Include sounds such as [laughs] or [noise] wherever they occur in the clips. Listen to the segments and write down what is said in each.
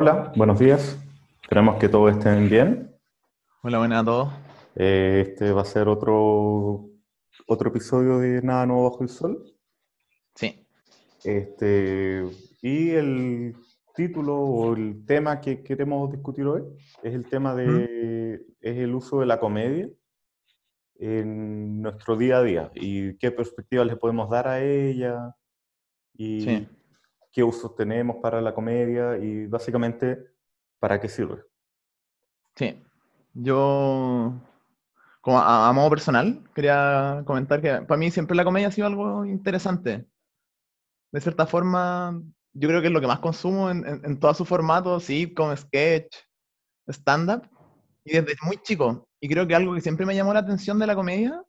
Hola, buenos días. Esperamos que todos estén bien. Hola, buenas a todos. Eh, este va a ser otro, otro episodio de Nada Nuevo Bajo el Sol. Sí. Este, y el título o el tema que queremos discutir hoy es el tema de es el uso de la comedia en nuestro día a día y qué perspectivas le podemos dar a ella y Sí. Qué usos tenemos para la comedia y básicamente para qué sirve. Sí. Yo, como a, a modo personal, quería comentar que para mí siempre la comedia ha sido algo interesante. De cierta forma, yo creo que es lo que más consumo en, en, en todos sus formatos, sitcom, sketch, stand-up, y desde muy chico. Y creo que algo que siempre me llamó la atención de la comedia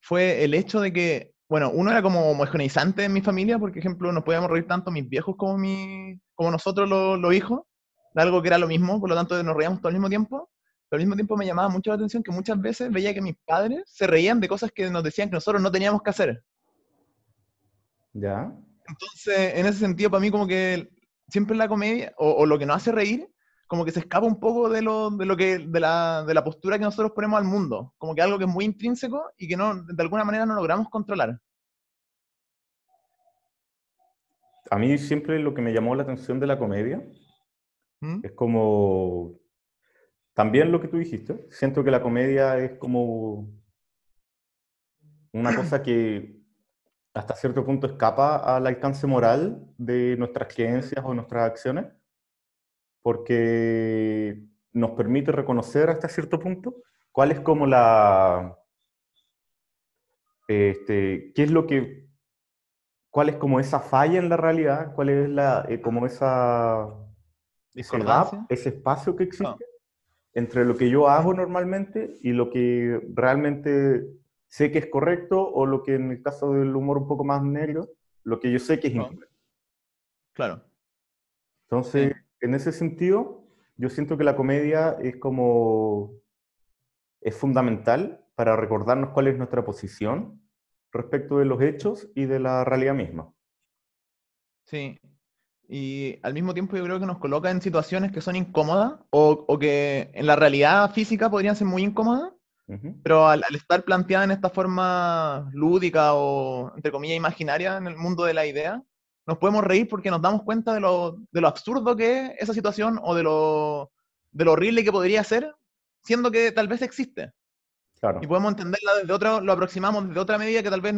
fue el hecho de que, bueno, uno era como homogeneizante en mi familia, porque, por ejemplo, nos podíamos reír tanto mis viejos como, mi, como nosotros los, los hijos, de algo que era lo mismo, por lo tanto nos reíamos todo al mismo tiempo, pero al mismo tiempo me llamaba mucho la atención que muchas veces veía que mis padres se reían de cosas que nos decían que nosotros no teníamos que hacer. ¿Ya? Entonces, en ese sentido, para mí como que siempre la comedia, o, o lo que nos hace reír, como que se escapa un poco de lo, de lo que, de la, de la postura que nosotros ponemos al mundo, como que algo que es muy intrínseco y que no, de alguna manera no logramos controlar. A mí siempre lo que me llamó la atención de la comedia ¿Mm? es como, también lo que tú dijiste, siento que la comedia es como una cosa que hasta cierto punto escapa al alcance moral de nuestras creencias o nuestras acciones, porque nos permite reconocer hasta cierto punto cuál es como la, este, qué es lo que, cuál es como esa falla en la realidad, cuál es la, eh, como esa, ese gap, ese espacio que existe No. entre lo que yo hago normalmente y lo que realmente sé que es correcto o lo que en el caso del humor un poco más negro, lo que yo sé que es No. incorrecto. Claro. Entonces, en ese sentido, yo siento que la comedia es como, es fundamental para recordarnos cuál es nuestra posición respecto de los hechos y de la realidad misma. Sí. Y al mismo tiempo yo creo que nos coloca en situaciones que son incómodas o, o que en la realidad física podrían ser muy incómodas, pero al, al estar planteada en esta forma lúdica o, entre comillas, imaginaria en el mundo de la idea, nos podemos reír porque nos damos cuenta de lo, de lo absurdo que es esa situación o de lo, de lo horrible que podría ser, siendo que tal vez existe. Claro, Y podemos entenderla desde otra, lo aproximamos desde otra medida que tal vez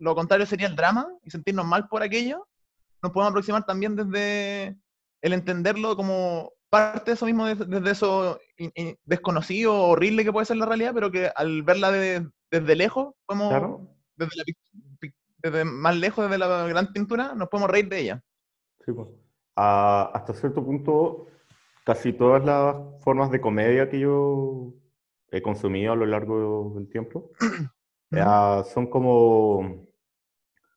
lo contrario sería el drama y sentirnos mal por aquello. Nos podemos aproximar también desde el entenderlo como parte de eso mismo, desde, eso desconocido, horrible que puede ser la realidad, pero que al verla de- desde lejos, podemos, claro. desde, la desde más lejos, desde la gran pintura, nos podemos reír de ella. Sí, pues. Ah, hasta cierto punto, casi todas las formas de comedia que yo he consumido a lo largo del tiempo [clears throat] ah, son como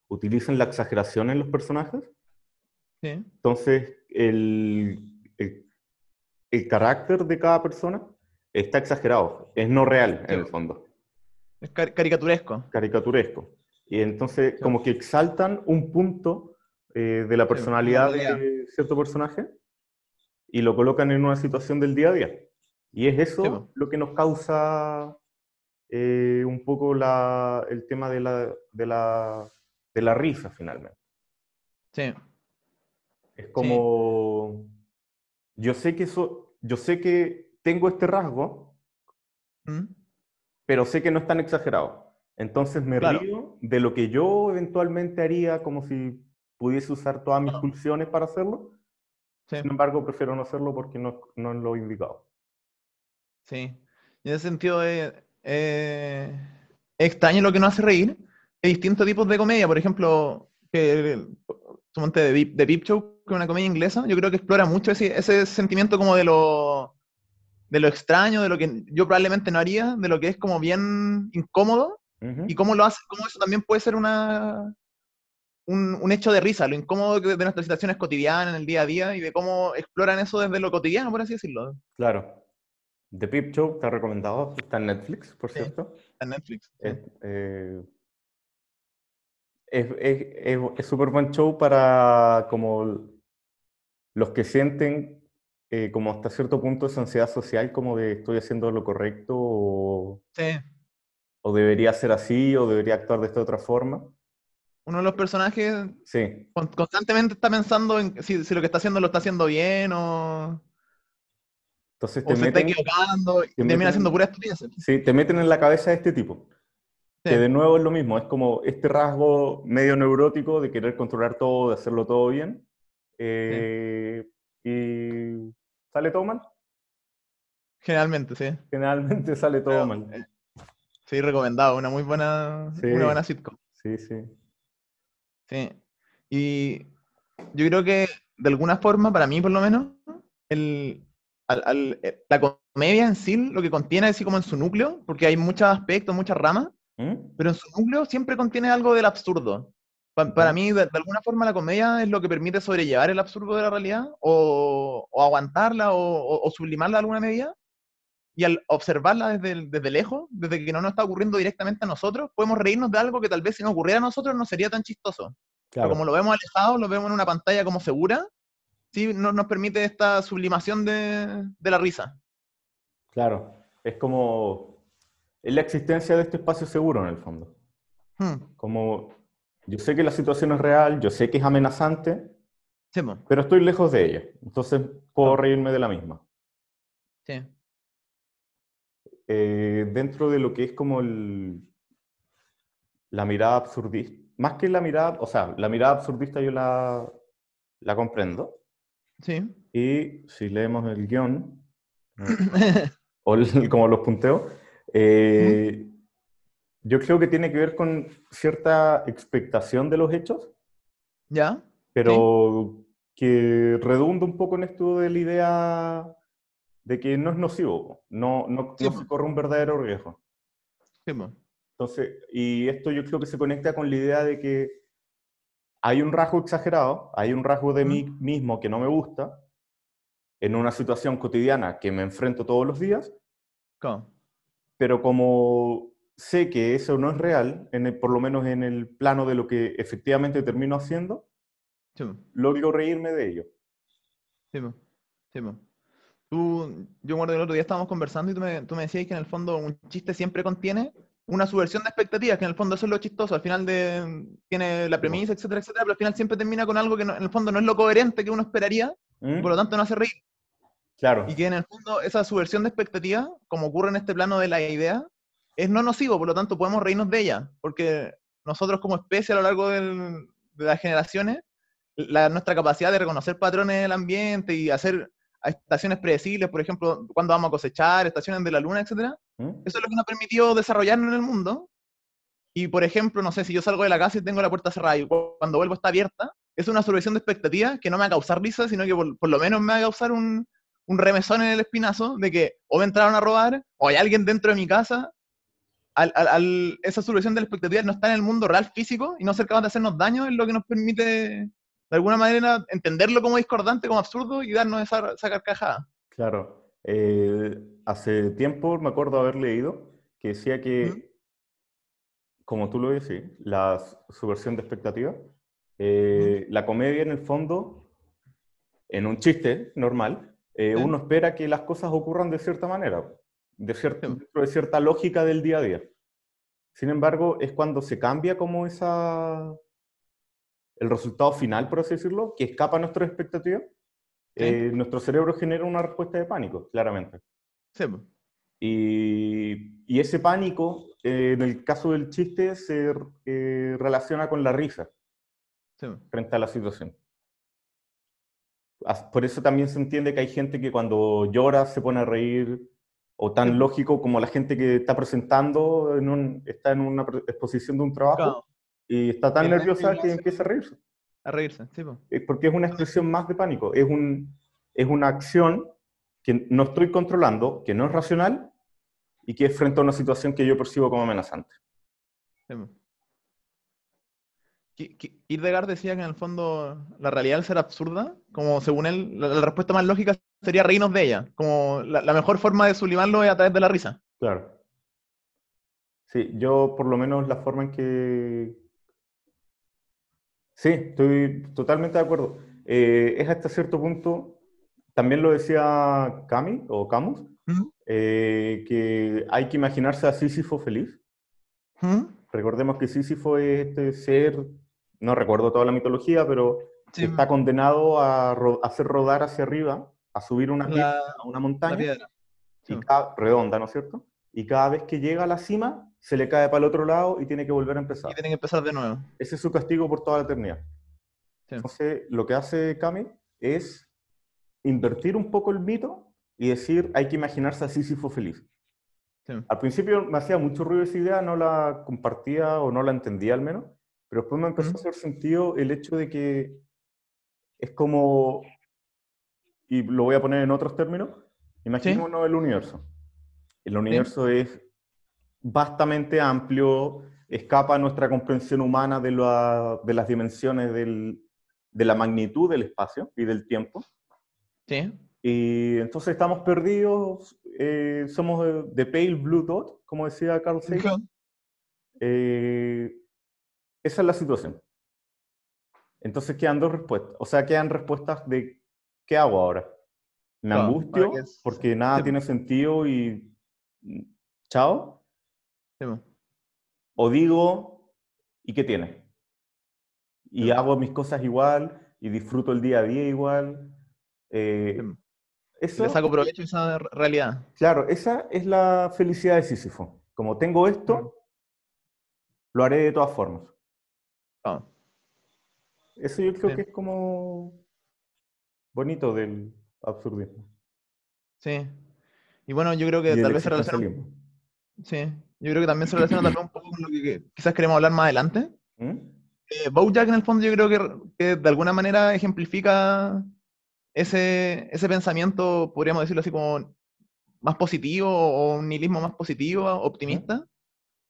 utilizan la exageración en los personajes. Sí, Entonces, el, el, el carácter de cada persona está exagerado, es no real Sí. en el fondo, es cari- caricaturesco. caricaturesco. Y entonces, Sí. como que exaltan un punto eh, de la personalidad de cierto personaje y lo colocan en una situación del día a día. Y es eso Sí, lo que nos causa eh, un poco la, el tema de la, de, la, de la risa, finalmente. Sí, Es como, yo sé que eso, yo sé que tengo este rasgo, ¿Mm? pero sé que no es tan exagerado. Entonces me Claro. río de lo que yo eventualmente haría como si pudiese usar todas mis Ah. pulsiones para hacerlo. sí. Sin embargo, prefiero no hacerlo porque no, no es lo indicado. Sí, y en ese sentido es, es extraño lo que nos hace reír. Hay distintos tipos de comedia, por ejemplo, que de, de Peep Show, que es una comedia inglesa, yo creo que explora mucho ese, ese sentimiento como de lo, de lo extraño, de lo que yo probablemente no haría, de lo que es como bien incómodo, y cómo lo hace, cómo eso también puede ser una, un, un hecho de risa, lo incómodo de nuestras situaciones cotidianas, en el día a día, y de cómo exploran eso desde lo cotidiano, por así decirlo, Claro. The Peep Show está recomendado, está en Netflix, por Sí. cierto. en Netflix. sí. Es eh, es- súper buen show para como los que sienten eh, como hasta cierto punto esa ansiedad social, como de estoy haciendo lo correcto o, Sí. o debería ser así o debería actuar de esta otra forma. Uno de los personajes Sí, con- constantemente está pensando en si, si lo que está haciendo lo está haciendo bien o, entonces o te se está meten, equivocando y te termina meten- haciendo pura estupidez. sí, te meten en la cabeza de este tipo. Sí. Que de nuevo es lo mismo, es como este rasgo medio neurótico de querer controlar todo, de hacerlo todo bien. eh, Y sale todo mal. Generalmente, sí. Generalmente [laughs] sale todo Pero, mal. eh, Sí, recomendado. Una muy buena, Sí. una buena sitcom. Sí, sí. Sí. Y yo creo que de alguna forma, para mí por lo menos, el, al- al- eh, la comedia en sí, lo que contiene así como en su núcleo, porque hay muchos aspectos, muchas ramas, ¿Mm? pero en su núcleo siempre contiene algo del absurdo. Pa- para Ya. mí, de, de alguna forma, la comedia es lo que permite sobrellevar el absurdo de la realidad o, o aguantarla o, o- o sublimarla de alguna medida. Y al observarla desde, desde lejos, desde que no nos está ocurriendo directamente a nosotros, podemos reírnos de algo que tal vez si nos ocurriera a nosotros no sería tan chistoso. Pero como lo vemos alejado, lo vemos en una pantalla como segura, sí no- nos permite esta sublimación de, de la risa. Claro, es como, es la existencia de este espacio seguro en el fondo. Hmm, Como, yo sé que la situación es real, yo sé que es amenazante, sí, pero estoy lejos de ella. Entonces puedo reírme de la misma. sí. Eh, dentro de lo que es como el, la mirada absurdista, más que la mirada, o sea, la mirada absurdista yo la, la comprendo. Sí. Y si leemos el guion, [clears throat] o el- como los punteos, eh, yo creo que tiene que ver con cierta expectación de los hechos, ¿Ya? pero que redunda un poco en esto de la idea de que no es nocivo, no, no, Sí, no se corre un verdadero riesgo. Sí, Entonces, y esto yo creo que se conecta con la idea de que hay un rasgo exagerado, hay un rasgo de mí mismo que no me gusta, en una situación cotidiana que me enfrento todos los días, ¿Cómo? pero como sé que eso no es real, en el- por lo menos en el plano de lo que efectivamente termino haciendo, Sí, logro reírme de ello. sí, sí. Tú, yo que el otro día estábamos conversando y tú me, tú me decías que en el fondo un chiste siempre contiene una subversión de expectativas, que en el fondo eso es lo chistoso, al final de, tiene la premisa, etcétera, etcétera, pero al final siempre termina con algo que no- en el fondo no es lo coherente que uno esperaría, ¿Mm? y por lo tanto no hace reír. Claro, Y que en el fondo esa subversión de expectativas, como ocurre en este plano de la idea, es no nocivo, por lo tanto podemos reírnos de ella, porque nosotros como especie a lo largo del- de las generaciones, la- nuestra capacidad de reconocer patrones del ambiente y hacer estaciones predecibles, por ejemplo, cuando vamos a cosechar, estaciones de la luna, etcétera, ¿Mm? eso es lo que nos permitió desarrollarnos en el mundo. Y, por ejemplo, no sé, si yo salgo de la casa y tengo la puerta cerrada y cu- cuando vuelvo está abierta, es una subversión de expectativas que no me va a causar risa, sino que por, por lo menos me va a causar un, un remesón en el espinazo de que o me entraron a robar o hay alguien dentro de mi casa. Al, al- al- esa subversión de la expectativa no está en el mundo real físico y no ser capaz de hacernos daño es lo que nos permite, de alguna manera, entenderlo como discordante, como absurdo y darnos esa, esa carcajada. claro. Eh, hace tiempo me acuerdo haber leído que decía que, como tú lo decís, la subversión de expectativas, eh, la comedia en el fondo, en un chiste normal, eh, uno espera que las cosas ocurran de cierta manera, de, cier- Sí. dentro de cierta lógica del día a día. Sin embargo, es cuando se cambia como esa, el resultado final, por así decirlo, que escapa a nuestras expectativas, Sí. eh, nuestro cerebro genera una respuesta de pánico, claramente. Sí. Y, y ese pánico, eh, en el caso del chiste, se eh, relaciona con la risa Sí, frente a la situación. Por eso también se entiende que hay gente que cuando llora se pone a reír, o tan Sí. lógico como la gente que está presentando, en un- está en una exposición de un trabajo Claro, y está tan nerviosa nervio que empieza a reírse. a reírse, sí, porque es una expresión más de pánico, es, un, es una acción que no estoy controlando, que no es racional y que es frente a una situación que yo percibo como amenazante. Ki- Kierkegaard decía que en el fondo la realidad al ser absurda, como según él, la, la respuesta más lógica sería reírnos de ella. Como la, la mejor forma de sublimarlo es a través de la risa. Claro. Sí, yo por lo menos la forma en que... Sí, estoy totalmente de acuerdo. Eh, es hasta cierto punto, también lo decía Cami o Camus, eh, que hay que imaginarse a Sísifo feliz. Recordemos que Sísifo es este ser, no recuerdo toda la mitología, pero está condenado a hacer rodar hacia arriba, a subir una, a una montaña y redonda, ¿no es cierto? Y cada vez que llega a la cima, se le cae para el otro lado y tiene que volver a empezar. Y tiene que empezar de nuevo. Ese es su castigo por toda la eternidad. Entonces, lo que hace Kami es invertir un poco el mito y decir, hay que imaginarse a Sísifo feliz. Al principio me hacía mucho ruido esa idea, no la compartía o no la entendía al menos, pero después me empezó a hacer sentido el hecho de que es como, y lo voy a poner en otros términos, imaginémonos el universo. El universo es vastamente amplio, escapa a nuestra comprensión humana de, de las dimensiones del, de la magnitud del espacio y del tiempo. Sí. Y entonces estamos perdidos, eh, somos de, pale blue dot, como decía Carl Sagan. Eh, esa es la situación. Entonces quedan dos respuestas, o sea, quedan respuestas de ¿qué hago ahora? ¿Me angustio porque nada tiene sentido y chao? O digo, ¿y qué tiene? Y hago mis cosas igual y disfruto el día a día igual. Eh, eso, Le saco provecho de esa realidad. Claro, esa es la felicidad de Sísifo. Como tengo esto, lo haré de todas formas. Ah. Eso yo creo que es como bonito del absurdismo. Sí. Y bueno, yo creo que tal vez se relaciona. Sí. Yo creo que también se relaciona también un poco con lo que quizás queremos hablar más adelante. ¿Mm? Eh, Bojack en el fondo yo creo que, que, de alguna manera ejemplifica ese, ese pensamiento, podríamos decirlo así como más positivo o un nihilismo más positivo, optimista,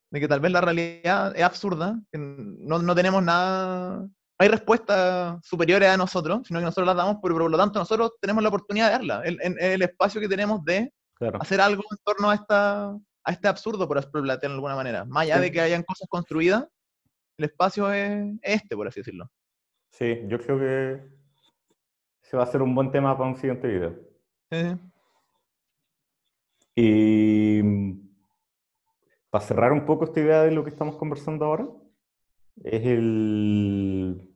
de que tal vez la realidad es absurda, que no, no tenemos nada, no hay respuestas superiores a nosotros, sino que nosotros las damos, pero por lo tanto nosotros tenemos la oportunidad de darla, el, el, espacio que tenemos de hacer algo en torno a, esta, a este absurdo, por plantear de alguna manera, más allá de que hayan cosas construidas, el espacio es este, por así decirlo. Sí, yo creo que se va a ser un buen tema para un siguiente video. Sí. Y mm, para cerrar un poco esta idea de lo que estamos conversando ahora, es el...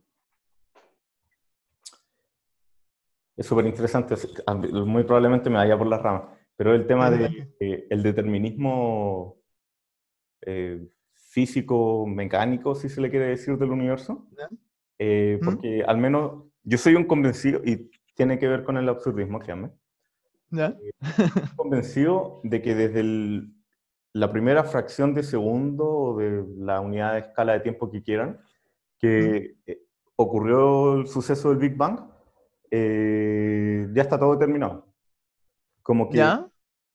Es súper interesante, muy probablemente me vaya por las ramas, pero el tema del de, el determinismo eh, físico, mecánico, si se le quiere decir, del universo. Eh, porque al menos yo soy un convencido, y tiene que ver con el absurdismo, créanme. ¿Ya? Eh, convencido de que desde la primera fracción de segundo o de la unidad de escala de tiempo que quieran, que eh, ocurrió el suceso del Big Bang, ya está todo determinado. Como que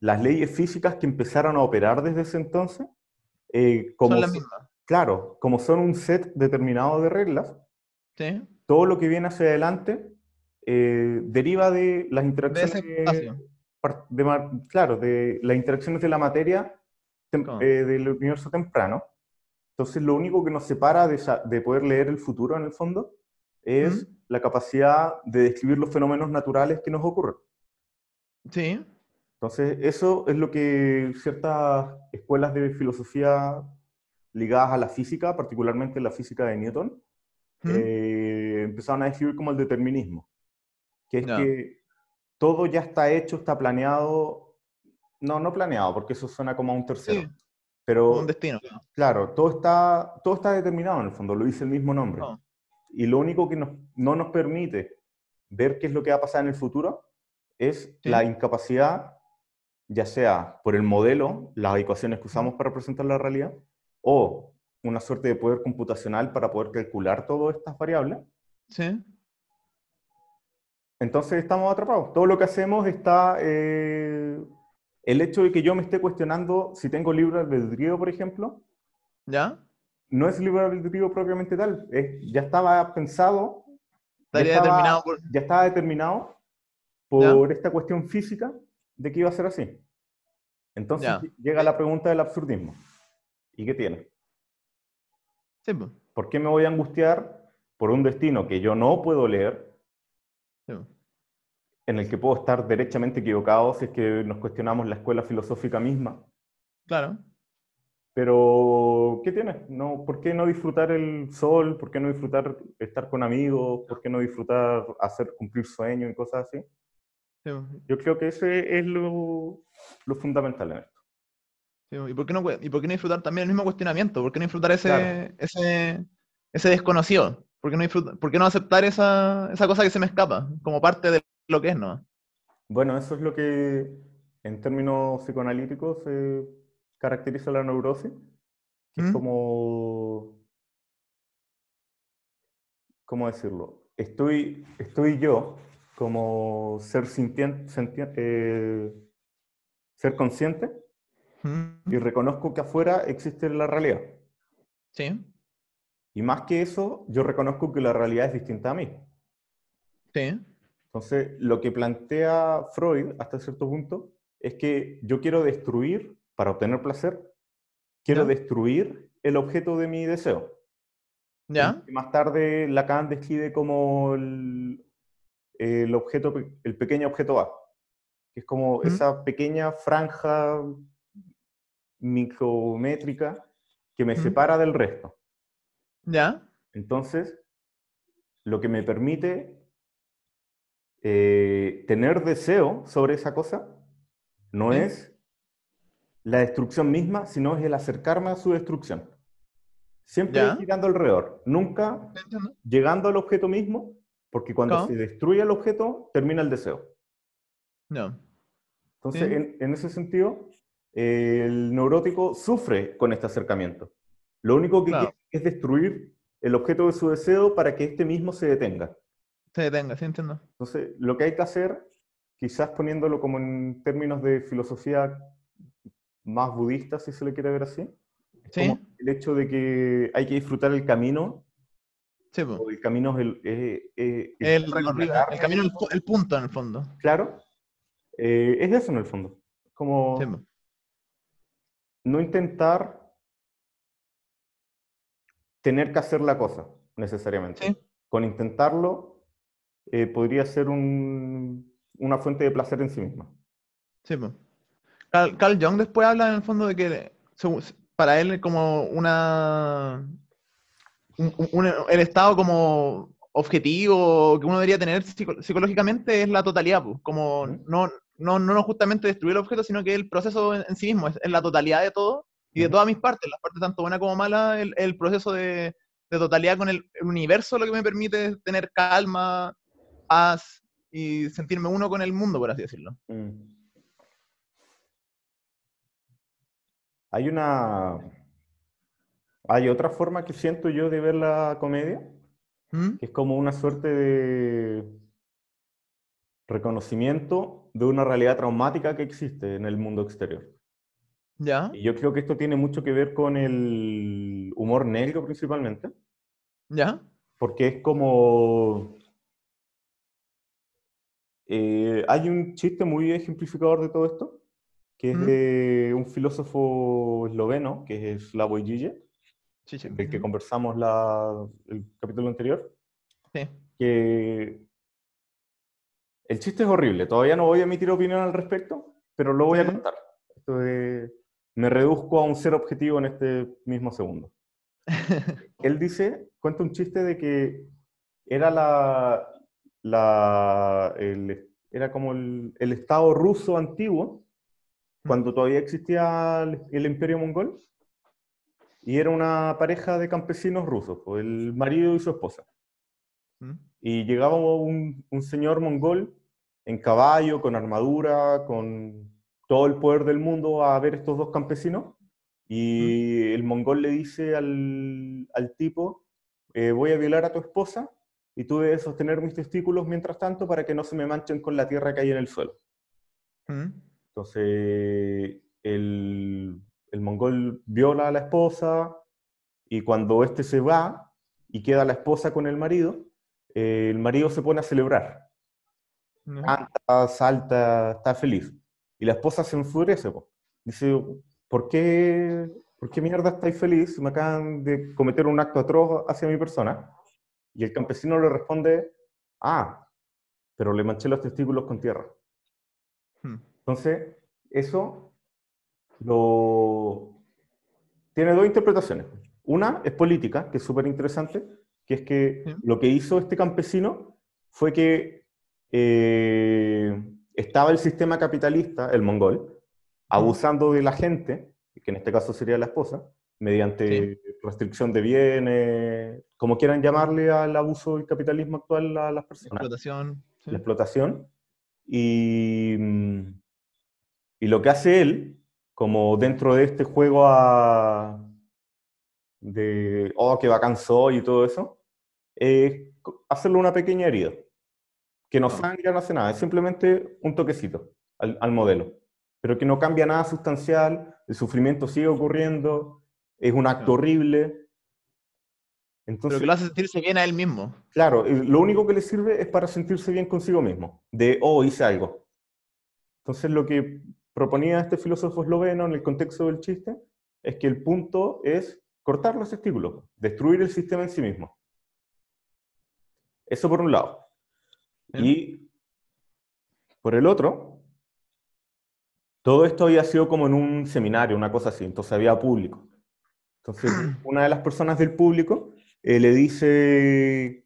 las leyes físicas que empezaron a operar desde ese entonces eh, como son las mismas. Claro, como son un set determinado de reglas, todo lo que viene hacia adelante eh, deriva de las interacciones de, claro, de las interacciones de la materia eh, del universo temprano. Entonces, lo único que nos separa de, de poder leer el futuro, en el fondo, es la capacidad de describir los fenómenos naturales que nos ocurren. Sí. Entonces, eso es lo que ciertas escuelas de filosofía ligadas a la física, particularmente la física de Newton, eh, empezaron a describir como el determinismo, que es que todo ya está hecho, está planeado, no, no planeado, porque eso suena como a un tercero, pero un destino. Claro, todo está, todo está determinado en el fondo, lo dice el mismo nombre. Y lo único que no nos permite ver qué es lo que va a pasar en el futuro es la incapacidad ya sea por el modelo, las ecuaciones que usamos para representar la realidad, o una suerte de poder computacional para poder calcular todas estas variables. Sí. Entonces estamos atrapados. Todo lo que hacemos está... Eh, el hecho de que yo me esté cuestionando si tengo libre albedrío, por ejemplo, ¿Ya? no es libre albedrío propiamente tal. ya estaba pensado... ya estaba, determinado por... Ya estaba determinado por esta cuestión física de que iba a ser así. Entonces llega la pregunta del absurdismo. ¿Y qué tiene? ¿Por qué me voy a angustiar por un destino que yo no puedo leer? en el que puedo estar derechamente equivocado si es que nos cuestionamos la escuela filosófica misma. Claro. Pero, ¿qué tiene? No, ¿Por qué no disfrutar el sol? ¿Por qué no disfrutar estar con amigos? ¿Por qué no disfrutar hacer cumplir sueños y cosas así? Sí, Yo creo que ese es lo, lo fundamental en esto. sí, ¿Y, por qué no, ¿Y por qué no disfrutar también el mismo cuestionamiento? ¿Por qué no disfrutar ese, Claro. ese, ese desconocido? ¿Por qué no, disfrutar, por qué no aceptar esa, esa cosa que se me escapa como parte de lo que es, no? Bueno, eso es lo que en términos psicoanalíticos caracteriza la neurosis, que es ¿Mm? como, ¿cómo decirlo? Estoy, estoy yo como ser sintien- sentien- eh, ser consciente ¿Mm? y reconozco que afuera existe la realidad. Sí, Y más que eso, yo reconozco que la realidad es distinta a mí. sí, Entonces, lo que plantea Freud hasta cierto punto es que yo quiero destruir, para obtener placer, quiero Ya. destruir el objeto de mi deseo. ¿ya? Y más tarde Lacan describe como el, el objeto, el pequeño objeto A, que es como esa pequeña franja micrométrica que me separa del resto. ¿Ya? Entonces, lo que me permite eh, tener deseo sobre esa cosa no Sí. es la destrucción misma, sino es el acercarme a su destrucción. Siempre Ya. girando alrededor, nunca llegando al objeto mismo, porque cuando se destruye el objeto, termina el deseo. No. Entonces, Sí. en, en ese sentido, eh, el neurótico sufre con este acercamiento. Lo único que quiere es destruir el objeto de su deseo para que éste mismo se detenga. Se detenga, sí entiendo. Entonces, lo que hay que hacer, quizás poniéndolo como en términos de filosofía más budista, si se le quiere ver así, Sí, como el hecho de que hay que disfrutar el camino, sí, po. o el camino es el, eh, eh, El camino de la recorrido, carne, el camino, el, pu- el punto en el fondo. Claro, eh, es eso en el fondo. Como Sí, no intentar tener que hacer la cosa, necesariamente. Sí. Con intentarlo, eh, podría ser un- una fuente de placer en sí misma. Sí, po. Carl, Carl Jung después habla en el fondo de que para él como una un- un- el estado como objetivo que uno debería tener psico- psicológicamente es la totalidad, pues, como no, no, no justamente destruir el objeto, sino que el proceso en, en sí mismo, es, es la totalidad de todo y de todas mis partes, las partes tanto buenas como malas, el, el proceso de, de totalidad con el, el universo lo que me permite tener calma, paz y sentirme uno con el mundo, por así decirlo. Mm. Hay una. Hay otra forma que siento yo de ver la comedia, ¿Mm? que es como una suerte de reconocimiento de una realidad traumática que existe en el mundo exterior. ¿Ya? Y yo creo que esto tiene mucho que ver con el humor negro principalmente, ¿Ya? porque es como... eh, hay un chiste muy ejemplificador de todo esto, que es ¿Mm? de un filósofo esloveno, que es Slavoj Žižek, Sí, sí. del que conversamos la- el capítulo anterior, Sí. que el chiste es horrible. Todavía no voy a emitir opinión al respecto, pero lo voy a contar. Esto de- me reduzco a un ser objetivo en este mismo segundo. [laughs] Él dice, cuenta un chiste de que era la, la el- era como el, el estado ruso antiguo, cuando todavía existía el, el imperio mongol, y era una pareja de campesinos rusos, pues, el marido y su esposa. Y llegaba un, un señor mongol en caballo, con armadura, con todo el poder del mundo a ver estos dos campesinos. Y el mongol le dice al, al tipo, eh, voy a violar a tu esposa y tú debes sostener mis testículos mientras tanto para que no se me manchen con la tierra que hay en el suelo. ¿Mm? Entonces, el, el mongol viola a la esposa y cuando este se va y queda la esposa con el marido, eh, el marido se pone a celebrar. Canta, salta, está feliz. Y la esposa se enfurece. po. Dice, ¿por qué, ¿por qué mierda estáis feliz? Me acaban de cometer un acto atroz hacia mi persona. Y el campesino le responde, ah, pero le manché los testículos con tierra. Hmm. Entonces, eso lo... tiene dos interpretaciones. Una es política, que es súper interesante, que es que Sí. lo que hizo este campesino fue que eh, estaba el sistema capitalista, el mongol, abusando de la gente, que en este caso sería la esposa, mediante restricción de bienes, como quieran llamarle al abuso del capitalismo actual a las personas Explotación. sí. la explotación. Y, mm, y lo que hace él, como dentro de este juego a- de, oh, que bacán soy y todo eso, es hacerle una pequeña herida. Que no sangra, no hace nada, es simplemente un toquecito al, al modelo. Pero que no cambia nada sustancial, el sufrimiento sigue ocurriendo, es un acto horrible. Pero Entonces, que lo hace sentirse bien a él mismo. Claro, lo único que le sirve es para sentirse bien consigo mismo, de, oh, hice algo. Entonces lo que proponía este filósofo esloveno en el contexto del chiste es que el punto es cortar los testículos, destruir el sistema en sí mismo. Eso por un lado. Y por el otro, todo esto había sido como en un seminario, una cosa así, entonces había público. Entonces, [clears throat] una de las personas del público eh, le dice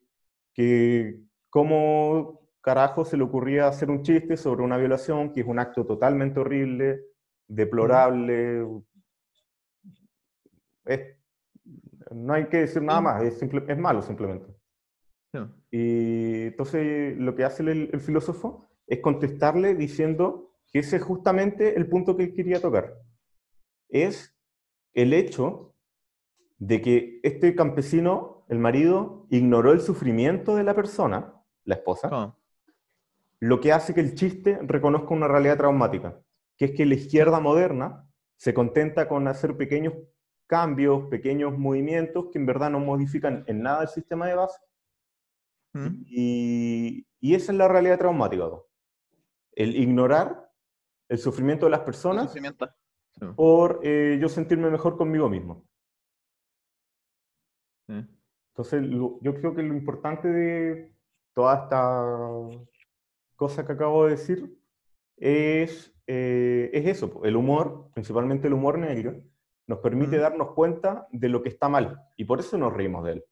que cómo carajo se le ocurría hacer un chiste sobre una violación, que es un acto totalmente horrible, deplorable. Es- no hay que decir nada más, es, simple- es malo simplemente. Sí. Y entonces lo que hace el, el filósofo es contestarle diciendo que ese es justamente el punto que él quería tocar. Es el hecho de que este campesino, el marido, ignoró el sufrimiento de la persona, la esposa, ¿Cómo? lo que hace que el chiste reconozca una realidad traumática, que es que la izquierda moderna se contenta con hacer pequeños cambios, pequeños movimientos que en verdad no modifican en nada el sistema de base, ¿Mm? y, y esa es la realidad traumática. ¿no? El ignorar el sufrimiento de las personas por eh, yo sentirme mejor conmigo mismo. Entonces, lo- yo creo que lo importante de toda esta cosa que acabo de decir es, eh, es eso, el humor, principalmente el humor negro, nos permite Ujú. darnos cuenta de lo que está mal y por eso nos reímos de él.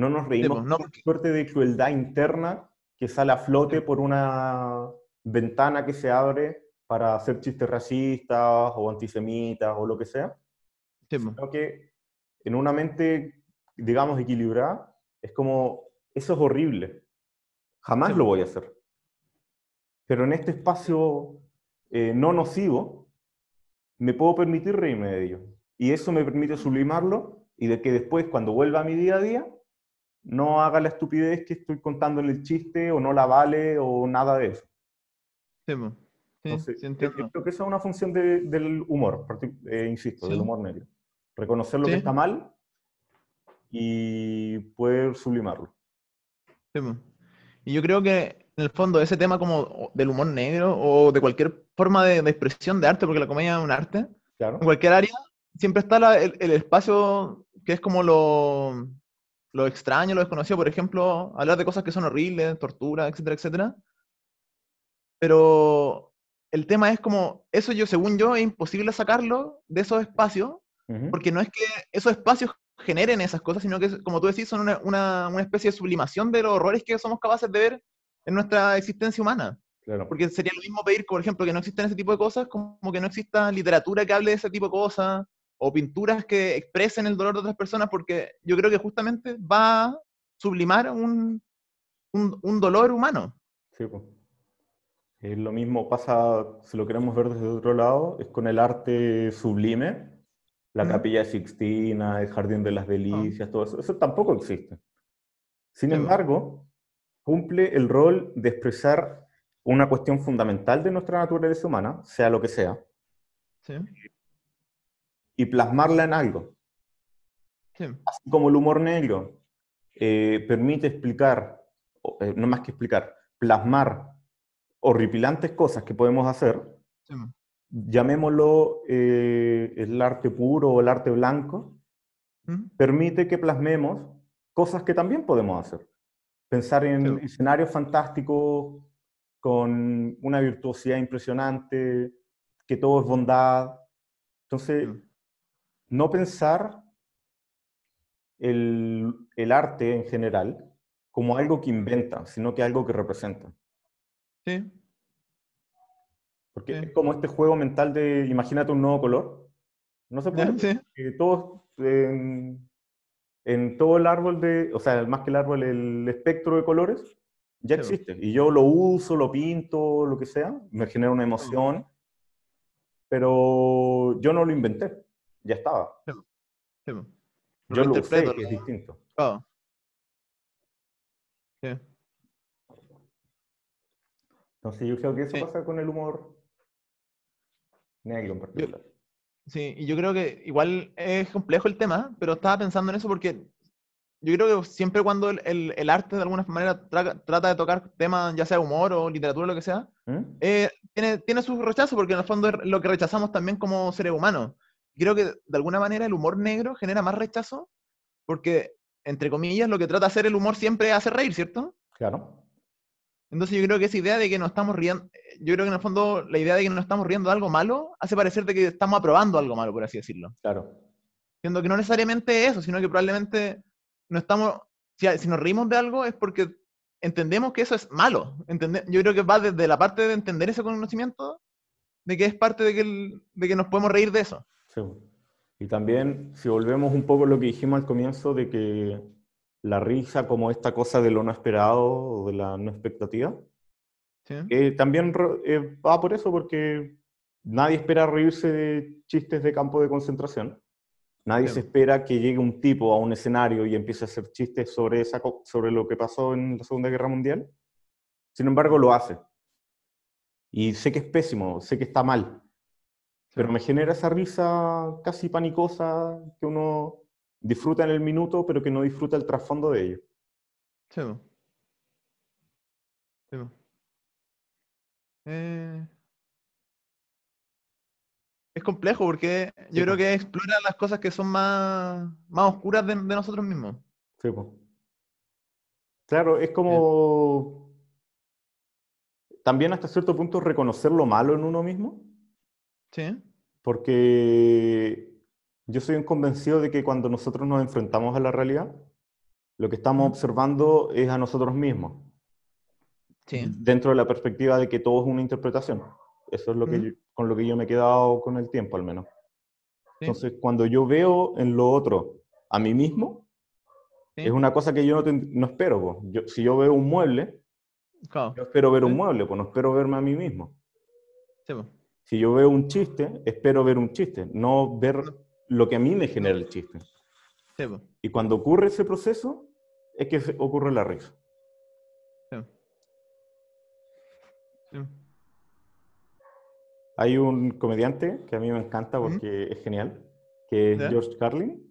No nos reímos. no, por porque- suerte de crueldad interna que sale a flote por una ventana que se abre para hacer chistes racistas o antisemitas o lo que sea, sino que en una mente, digamos, equilibrada, es como, eso es horrible, jamás lo voy a hacer. Pero en este espacio eh, no nocivo, me puedo permitir reírme de ello. Y eso me permite sublimarlo y de que después, cuando vuelva a mi día a día, no haga la estupidez que estoy contando en el chiste o no la vale o nada de eso. Sí. Sí, Entonces, creo que esa es una función de- del humor, eh, insisto, del humor negro. Reconocer lo que está mal y poder sublimarlo. Y yo creo que en el fondo ese tema como del humor negro o de cualquier forma de, de expresión de arte, porque la comedia es un arte, Claro. en cualquier área siempre está la- el, el espacio que es como lo, lo extraño, lo desconocido, por ejemplo, hablar de cosas que son horribles, tortura, etcétera, etcétera. Pero el tema es como, eso yo, según yo, es imposible sacarlo de esos espacios, porque no es que esos espacios generen esas cosas, sino que, como tú decís, son una, una, una especie de sublimación de los horrores que somos capaces de ver en nuestra existencia humana. Claro. Porque sería lo mismo pedir, por ejemplo, que no existan ese tipo de cosas, como que no exista literatura que hable de ese tipo de cosas, o pinturas que expresen el dolor de otras personas, porque yo creo que justamente va a sublimar un, un, un dolor humano. Sí, po. Es lo mismo pasa, si lo queremos ver desde otro lado, es con el arte sublime, la Mm. capilla Sixtina, el Jardín de las Delicias, todo eso. Eso tampoco existe. Sin embargo, cumple el rol de expresar una cuestión fundamental de nuestra naturaleza humana, sea lo que sea, ¿sí? Y plasmarla en algo. Sí. Así como el humor negro eh, permite explicar, eh, no más que explicar, plasmar horripilantes cosas que podemos hacer, Sí. llamémoslo eh, el arte puro o el arte blanco, ¿Mm? permite que plasmemos cosas que también podemos hacer. pensar en Sí. escenarios fantásticos con una virtuosidad impresionante, que todo es bondad. Entonces. No pensar el, el arte en general como algo que inventa, sino que algo que representa. Sí, Porque Sí. es como este juego mental de imagínate un nuevo color. No se puede. Sí. todos en, en todo el árbol de, o sea, más que el árbol, el espectro de colores ya Sí, existe. Y yo lo uso, lo pinto, lo que sea, me genera una emoción, pero yo no lo inventé, ya estaba. sí, po. Yo lo usé, interpreto, que es lo- distinto. claro. Sí. Entonces yo creo que eso Sí. pasa con el humor negro en particular. Sí, y yo creo que igual es complejo el tema, pero estaba pensando en eso porque yo creo que siempre cuando el, el- el arte de alguna manera tra- trata de tocar temas, ya sea humor o literatura, lo que sea, ¿Mm? eh, tiene, tiene su rechazo, porque en el fondo es lo que rechazamos también como seres humanos. Creo que de alguna manera el humor negro genera más rechazo, porque, entre comillas, lo que trata de hacer el humor siempre es hacer reír, ¿cierto? Claro. Entonces yo creo que esa idea de que nos estamos riendo, yo creo que en el fondo la idea de que nos estamos riendo de algo malo hace parecer de que estamos aprobando algo malo, por así decirlo. Claro. Siendo que no necesariamente es eso, sino que probablemente no estamos, si, si nos reímos de algo es porque entendemos que eso es malo. Entende- yo creo que va desde la parte de entender ese conocimiento, de que es parte de que, el- de que nos podemos reír de eso. Sí. Y también, si volvemos un poco a lo que dijimos al comienzo, de que la risa como esta cosa de lo no esperado o de la no expectativa, ¿sí? eh, también eh, va por eso, porque nadie espera reírse de chistes de campo de concentración. Nadie Sí. se espera que llegue un tipo a un escenario y empiece a hacer chistes sobre, esa, sobre lo que pasó en la Segunda Guerra Mundial. Sin embargo, lo hace. Y sé que es pésimo, sé que está mal, pero me genera esa risa casi panicosa que uno disfruta en el minuto, pero que no disfruta el trasfondo de ello. Sí, po. Sí, po. Eh, Es complejo porque yo Sí, creo que explora las cosas que son más, más oscuras de, de nosotros mismos. Sí, po. Claro, es como también hasta cierto punto reconocer lo malo en uno mismo, ¿Sí? porque yo soy un convencido de que cuando nosotros nos enfrentamos a la realidad, lo que estamos observando es a nosotros mismos, Sí. dentro de la perspectiva de que todo es una interpretación. Eso es lo que Ujú. yo- con lo que yo me he quedado con el tiempo, al menos. Sí. Entonces, cuando yo veo en lo otro a mí mismo, Sí. es una cosa que yo no, ten- no espero. Yo, si yo veo un mueble, Claro. yo espero ver un mueble, pues no espero verme a mí mismo. Sí, po. Si yo veo un chiste, espero ver un chiste, no ver lo que a mí me genera el chiste. Sí. Y cuando ocurre ese proceso, es que ocurre la risa. Sí. Sí. Hay un comediante que a mí me encanta porque es genial, que es. George Carlin.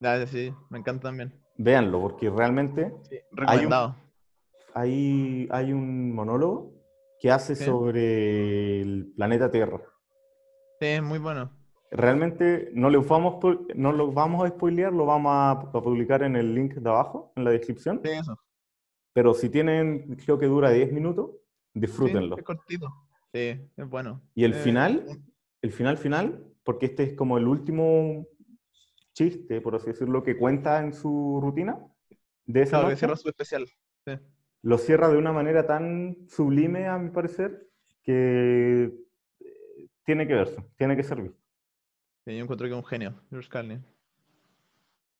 Ya, sí, me encanta también. Véanlo, porque realmente hay un monólogo que hace Sí. sobre el planeta Tierra. Sí, es muy bueno. Realmente no, les vamos, no lo vamos a spoilear, lo vamos a, publicar en el link de abajo, en la descripción. Sí, eso. Pero si tienen, creo que dura 10 minutos, Sí, disfrútenlo. es cortito. Sí, es bueno. Y el Eh, final, el final final, porque este es como el último chiste, por así decirlo, que cuenta en su rutina de esa Claro, que noche, cierra su especial. Sí. Lo cierra de una manera tan sublime, a mi parecer, que eh, tiene que verse, tiene que ser visto. Sí, yo encuentro que es un genio, George Carlin.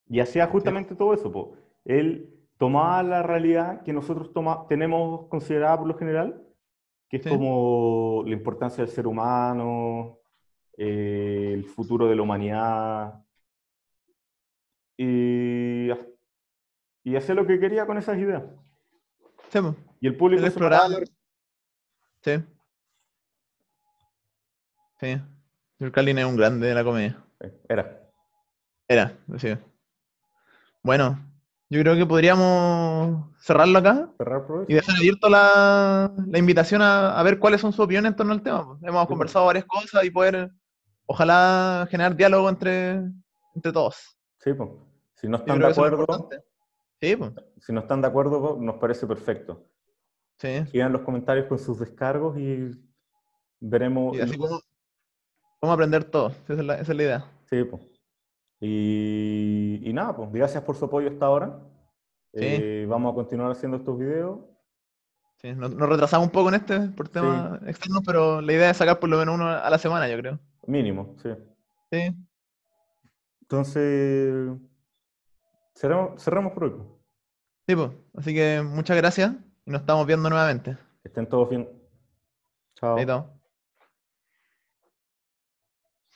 Y hacía justamente todo eso. po. Él tomaba la realidad que nosotros toma- tenemos considerada por lo general, que es Sí. como la importancia del ser humano, eh, el futuro de la humanidad, y, y hacer lo que quería con esas ideas. Sí. Y el público la Sí. Sí. George Carlin es un grande de la comedia. risa. Era. Era, sí. Bueno, yo creo que podríamos cerrarlo acá Cerrar y dejar abierto la, la invitación a, a ver cuáles son sus opiniones en torno al tema. pues. Hemos Sí, conversado varias cosas y poder, ojalá, generar diálogo entre, entre todos. Sí, po. Si no están de es acuerdo. Sí, pues. Si no están de acuerdo, nos parece perfecto. Sí. Escriban los comentarios con sus descargos y veremos. Y así podemos, podemos aprender todo. Esa es la, esa es la idea. Sí, pues. Y, y nada, pues gracias por su apoyo hasta ahora. Sí. Eh, vamos a continuar haciendo estos videos. Sí, nos, nos retrasamos un poco en este por temas externos, pero la idea es sacar por lo menos uno a la semana, yo creo. Mínimo, sí. Sí. Entonces, cerramos, cerramos por hoy. Sí, pues. Así que muchas gracias y nos estamos viendo nuevamente. Que estén todos bien. Chao.